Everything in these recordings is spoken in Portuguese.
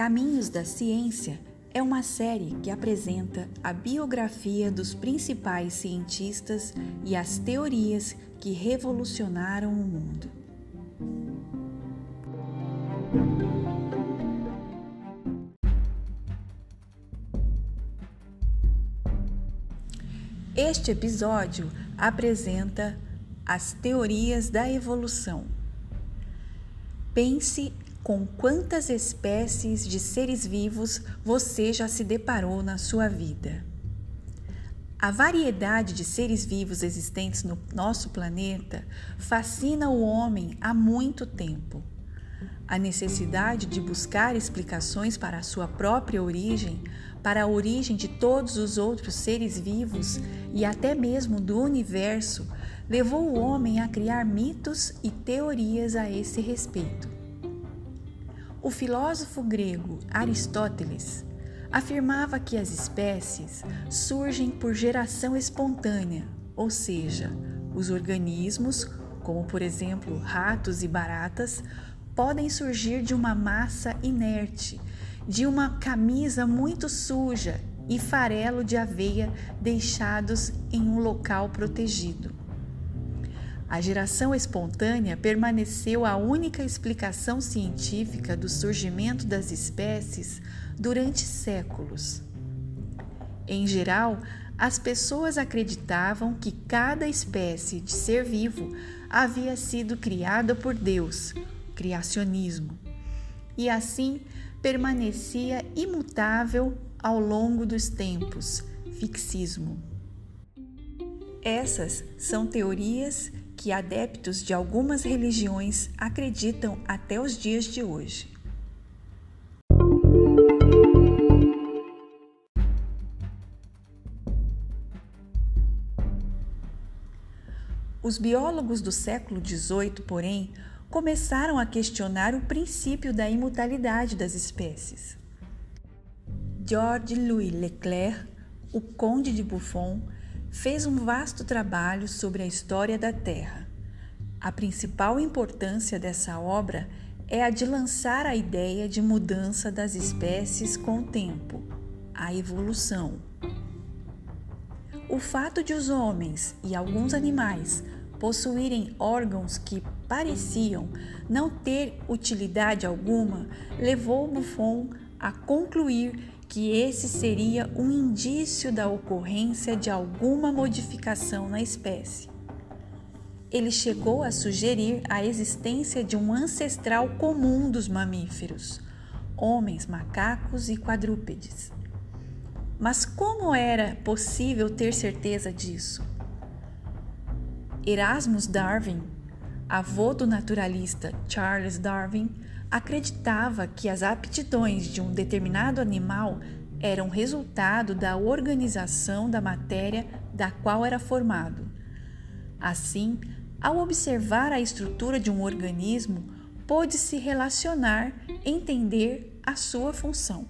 Caminhos da Ciência é uma série que apresenta a biografia dos principais cientistas e as teorias que revolucionaram o mundo. Este episódio apresenta as teorias da evolução. Pense com quantas espécies de seres vivos você já se deparou na sua vida. A variedade de seres vivos existentes no nosso planeta fascina o homem há muito tempo. A necessidade de buscar explicações para a sua própria origem, para a origem de todos os outros seres vivos e até mesmo do universo, levou o homem a criar mitos e teorias a esse respeito. O filósofo grego Aristóteles afirmava que as espécies surgem por geração espontânea, ou seja, os organismos, como por exemplo ratos e baratas, podem surgir de uma massa inerte, de uma camisa muito suja e farelo de aveia deixados em um local protegido. A geração espontânea permaneceu a única explicação científica do surgimento das espécies durante séculos. Em geral, as pessoas acreditavam que cada espécie de ser vivo havia sido criada por Deus, criacionismo, e assim permanecia imutável ao longo dos tempos, fixismo. Essas são teorias que adeptos de algumas religiões acreditam até os dias de hoje. Os biólogos do século XVIII, porém, começaram a questionar o princípio da imutabilidade das espécies. George Louis Leclerc, o Conde de Buffon, fez um vasto trabalho sobre a história da Terra. A principal importância dessa obra é a de lançar a ideia de mudança das espécies com o tempo, a evolução. O fato de os homens e alguns animais possuírem órgãos que pareciam não ter utilidade alguma levou Buffon a concluir que esse seria um indício da ocorrência de alguma modificação na espécie. Ele chegou a sugerir a existência de um ancestral comum dos mamíferos, homens, macacos e quadrúpedes. Mas como era possível ter certeza disso? Erasmus Darwin, avô do naturalista Charles Darwin, acreditava que as aptidões de um determinado animal eram resultado da organização da matéria da qual era formado. Assim, ao observar a estrutura de um organismo, pôde-se relacionar, entender a sua função.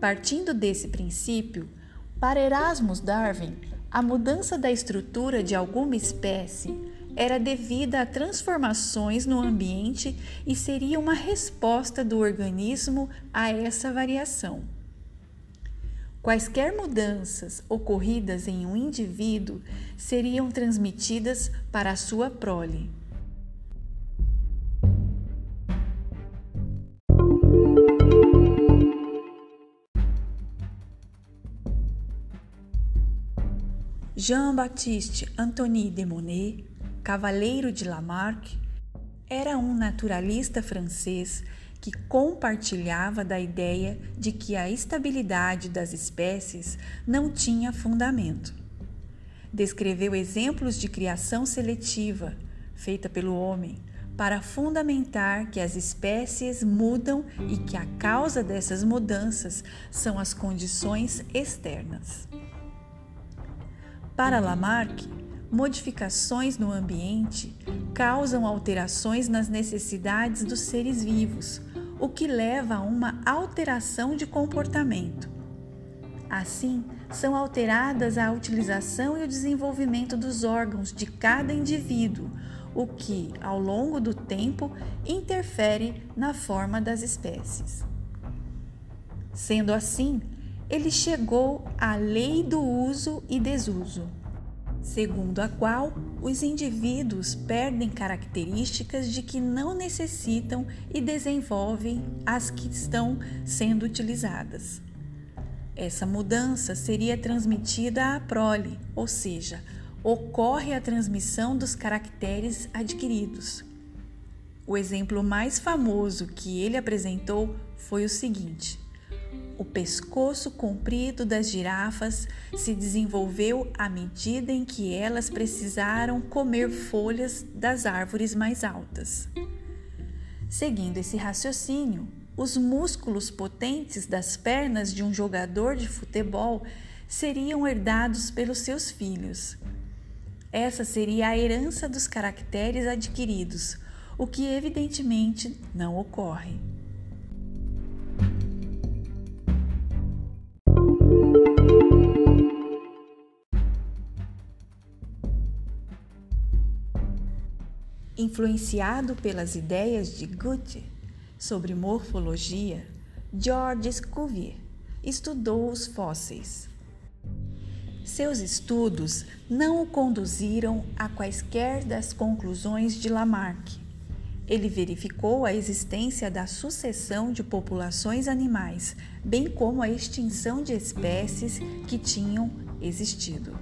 Partindo desse princípio, para Erasmus Darwin, a mudança da estrutura de alguma espécie era devida a transformações no ambiente e seria uma resposta do organismo a essa variação. Quaisquer mudanças ocorridas em um indivíduo seriam transmitidas para a sua prole. Jean-Baptiste Antoine de Monet Cavaleiro de Lamarck, era um naturalista francês que compartilhava da ideia de que a estabilidade das espécies não tinha fundamento. Descreveu exemplos de criação seletiva feita pelo homem para fundamentar que as espécies mudam e que a causa dessas mudanças são as condições externas. Para Lamarck, Modificações no ambiente causam alterações nas necessidades dos seres vivos, o que leva a uma alteração de comportamento. Assim, são alteradas a utilização e o desenvolvimento dos órgãos de cada indivíduo, o que, ao longo do tempo, interfere na forma das espécies. Sendo assim, ele chegou à lei do uso e desuso, segundo a qual os indivíduos perdem características de que não necessitam e desenvolvem as que estão sendo utilizadas. Essa mudança seria transmitida à prole, ou seja, ocorre a transmissão dos caracteres adquiridos. O exemplo mais famoso que ele apresentou foi o seguinte: o pescoço comprido das girafas se desenvolveu à medida em que elas precisaram comer folhas das árvores mais altas. Seguindo esse raciocínio, os músculos potentes das pernas de um jogador de futebol seriam herdados pelos seus filhos. Essa seria a herança dos caracteres adquiridos, o que evidentemente não ocorre. Influenciado pelas ideias de Goethe sobre morfologia, Georges Cuvier estudou os fósseis. Seus estudos não o conduziram a quaisquer das conclusões de Lamarck. Ele verificou a existência da sucessão de populações animais, bem como a extinção de espécies que tinham existido.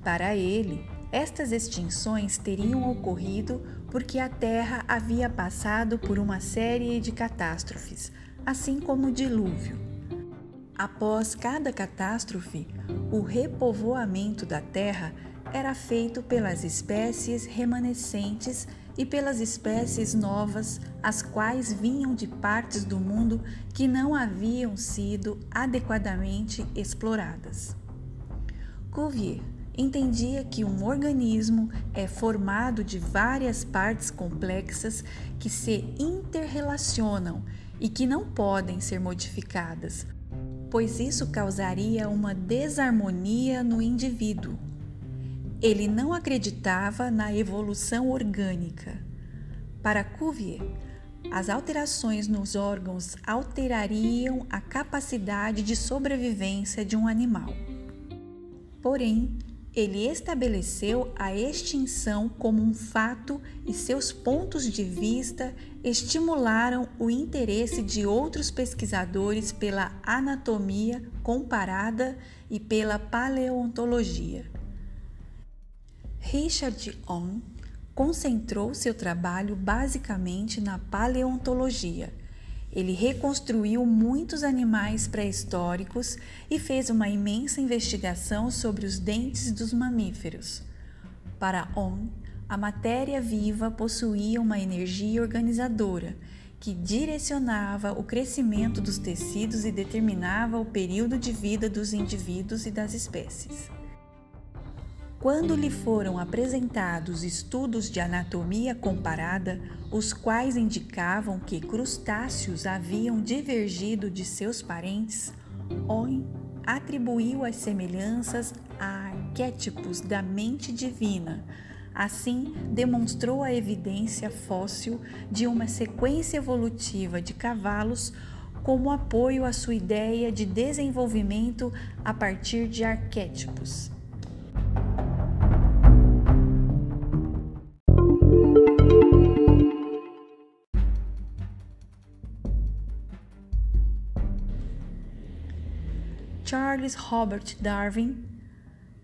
Para ele, estas extinções teriam ocorrido porque a Terra havia passado por uma série de catástrofes, assim como o dilúvio. Após cada catástrofe, o repovoamento da Terra era feito pelas espécies remanescentes e pelas espécies novas, as quais vinham de partes do mundo que não haviam sido adequadamente exploradas. Cuvier entendia que um organismo é formado de várias partes complexas que se interrelacionam e que não podem ser modificadas, pois isso causaria uma desarmonia no indivíduo. Ele não acreditava na evolução orgânica. Para Cuvier, as alterações nos órgãos alterariam a capacidade de sobrevivência de um animal. Porém, ele estabeleceu a extinção como um fato e seus pontos de vista estimularam o interesse de outros pesquisadores pela anatomia comparada e pela paleontologia. Richard On concentrou seu trabalho basicamente na paleontologia ele reconstruiu muitos animais pré-históricos e fez uma imensa investigação sobre os dentes dos mamíferos. Para On, a matéria viva possuía uma energia organizadora que direcionava o crescimento dos tecidos e determinava o período de vida dos indivíduos e das espécies. Quando lhe foram apresentados estudos de anatomia comparada, os quais indicavam que crustáceos haviam divergido de seus parentes, Owen atribuiu as semelhanças a arquétipos da mente divina. Assim, demonstrou a evidência fóssil de uma sequência evolutiva de cavalos como apoio à sua ideia de desenvolvimento a partir de arquétipos. Charles Robert Darwin,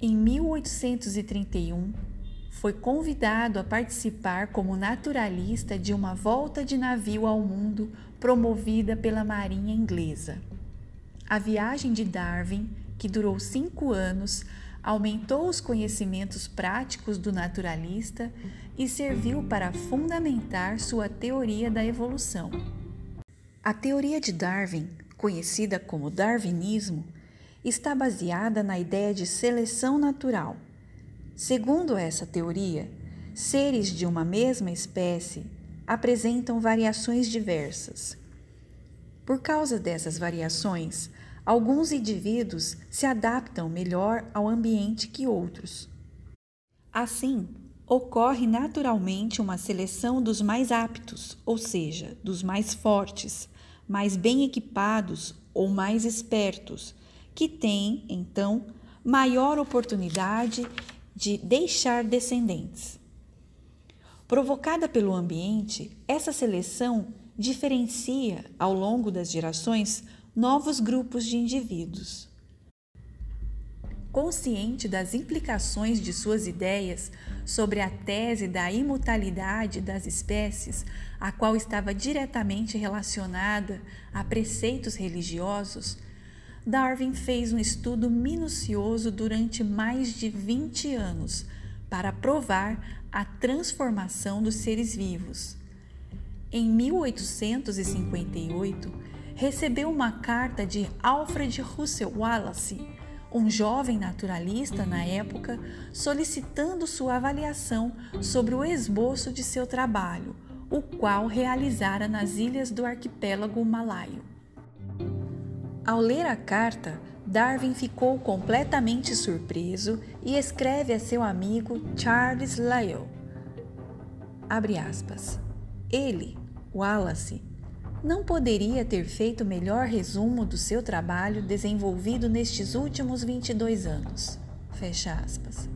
em 1831, foi convidado a participar como naturalista de uma volta de navio ao mundo promovida pela Marinha Inglesa. A viagem de Darwin, que durou cinco anos, aumentou os conhecimentos práticos do naturalista e serviu para fundamentar sua teoria da evolução. A teoria de Darwin, conhecida como darwinismo, está baseada na ideia de seleção natural. Segundo essa teoria, seres de uma mesma espécie apresentam variações diversas. Por causa dessas variações, alguns indivíduos se adaptam melhor ao ambiente que outros. Assim, ocorre naturalmente uma seleção dos mais aptos, ou seja, dos mais fortes, mais bem equipados ou mais espertos, que têm, então, maior oportunidade de deixar descendentes. Provocada pelo ambiente, essa seleção diferencia, ao longo das gerações, novos grupos de indivíduos. Consciente das implicações de suas ideias sobre a tese da imutabilidade das espécies, a qual estava diretamente relacionada a preceitos religiosos, Darwin fez um estudo minucioso durante mais de 20 anos para provar a transformação dos seres vivos. Em 1858, recebeu uma carta de Alfred Russel Wallace, um jovem naturalista na época, solicitando sua avaliação sobre o esboço de seu trabalho, o qual realizara nas ilhas do arquipélago malaio. Ao ler a carta, Darwin ficou completamente surpreso e escreve a seu amigo Charles Lyell. Abre aspas. Ele, Wallace, não poderia ter feito melhor resumo do seu trabalho desenvolvido nestes últimos 22 anos. Fecha aspas.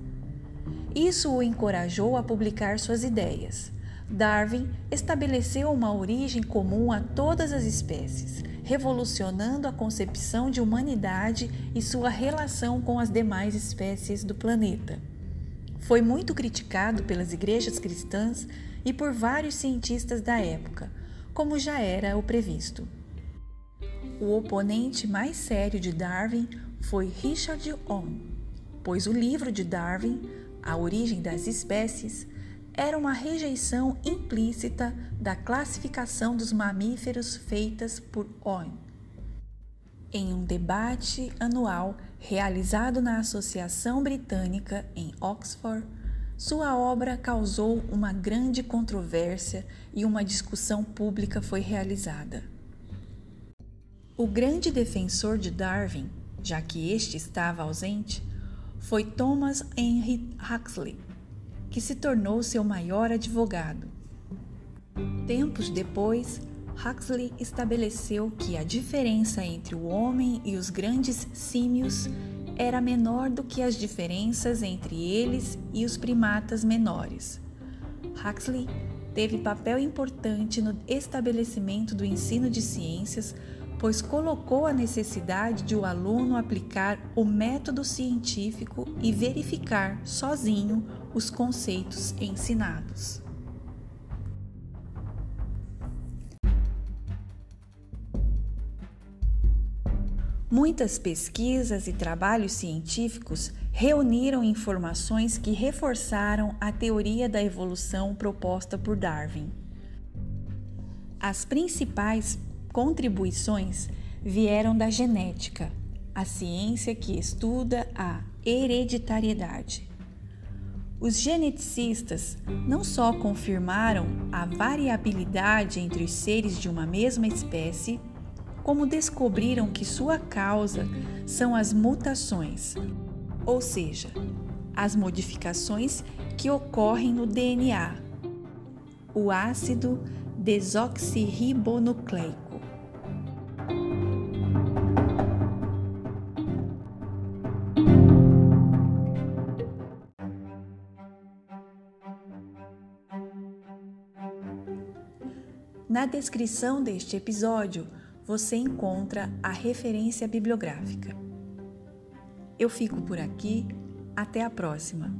Isso o encorajou a publicar suas ideias. Darwin estabeleceu uma origem comum a todas as espécies, revolucionando a concepção de humanidade e sua relação com as demais espécies do planeta. Foi muito criticado pelas igrejas cristãs e por vários cientistas da época, como já era o previsto. O oponente mais sério de Darwin foi Richard Owen, pois o livro de Darwin, A Origem das Espécies, era uma rejeição implícita da classificação dos mamíferos feitas por Owen. Em um debate anual realizado na Associação Britânica em Oxford, sua obra causou uma grande controvérsia e uma discussão pública foi realizada. O grande defensor de Darwin, já que este estava ausente, foi Thomas Henry Huxley, que se tornou seu maior advogado. Tempos depois, Huxley estabeleceu que a diferença entre o homem e os grandes símios era menor do que as diferenças entre eles e os primatas menores. Huxley teve papel importante no estabelecimento do ensino de ciências, pois colocou a necessidade de o aluno aplicar o método científico e verificar sozinho os conceitos ensinados. Muitas pesquisas e trabalhos científicos reuniram informações que reforçaram a teoria da evolução proposta por Darwin. As principais contribuições vieram da genética, a ciência que estuda a hereditariedade. Os geneticistas não só confirmaram a variabilidade entre os seres de uma mesma espécie, como descobriram que sua causa são as mutações, ou seja, as modificações que ocorrem no DNA, o ácido desoxirribonucleico. Na descrição deste episódio, você encontra a referência bibliográfica. Eu fico por aqui, até a próxima!